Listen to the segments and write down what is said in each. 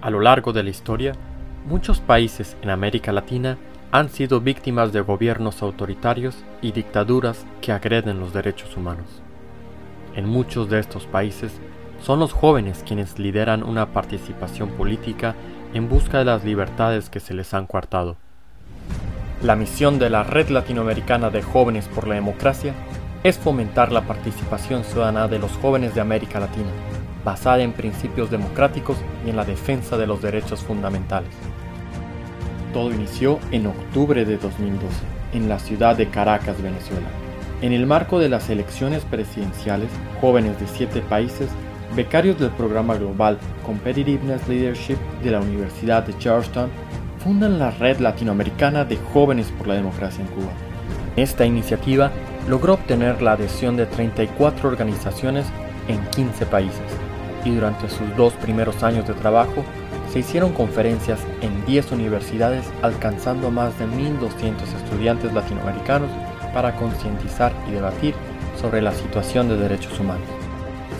A lo largo de la historia, muchos países en América Latina han sido víctimas de gobiernos autoritarios y dictaduras que agreden los derechos humanos. En muchos de estos países son los jóvenes quienes lideran una participación política en busca de las libertades que se les han coartado. La misión de la Red Latinoamericana de Jóvenes por la Democracia es fomentar la participación ciudadana de los jóvenes de América Latina, basada en principios democráticos y en la defensa de los derechos fundamentales. Todo inició en octubre de 2012, en la ciudad de Caracas, Venezuela. En el marco de las elecciones presidenciales, jóvenes de siete países, becarios del programa global Competitiveness Leadership de la Universidad de Georgetown, fundan la Red Latinoamericana de Jóvenes por la Democracia en Cuba. Esta iniciativa logró obtener la adhesión de 34 organizaciones en 15 países y durante sus dos primeros años de trabajo se hicieron conferencias en 10 universidades alcanzando más de 1.200 estudiantes latinoamericanos para concientizar y debatir sobre la situación de derechos humanos.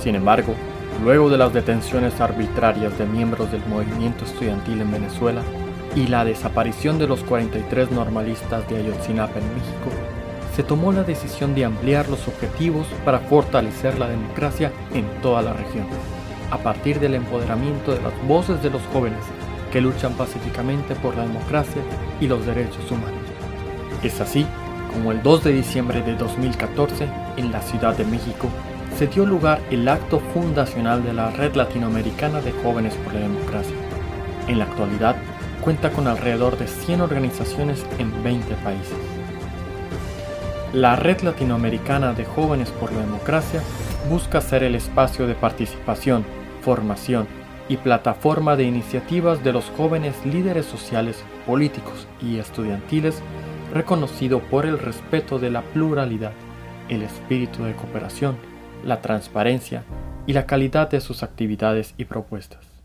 Sin embargo, luego de las detenciones arbitrarias de miembros del movimiento estudiantil en Venezuela y la desaparición de los 43 normalistas de Ayotzinapa en México, se tomó la decisión de ampliar los objetivos para fortalecer la democracia en toda la región a partir del empoderamiento de las voces de los jóvenes que luchan pacíficamente por la democracia y los derechos humanos. Es así como el 2 de diciembre de 2014, en la Ciudad de México, se dio lugar el acto fundacional de la Red Latinoamericana de Jóvenes por la Democracia. En la actualidad, cuenta con alrededor de 100 organizaciones en 20 países. La Red Latinoamericana de Jóvenes por la Democracia busca ser el espacio de participación, formación y plataforma de iniciativas de los jóvenes líderes sociales, políticos y estudiantiles reconocido por el respeto de la pluralidad, el espíritu de cooperación, la transparencia y la calidad de sus actividades y propuestas.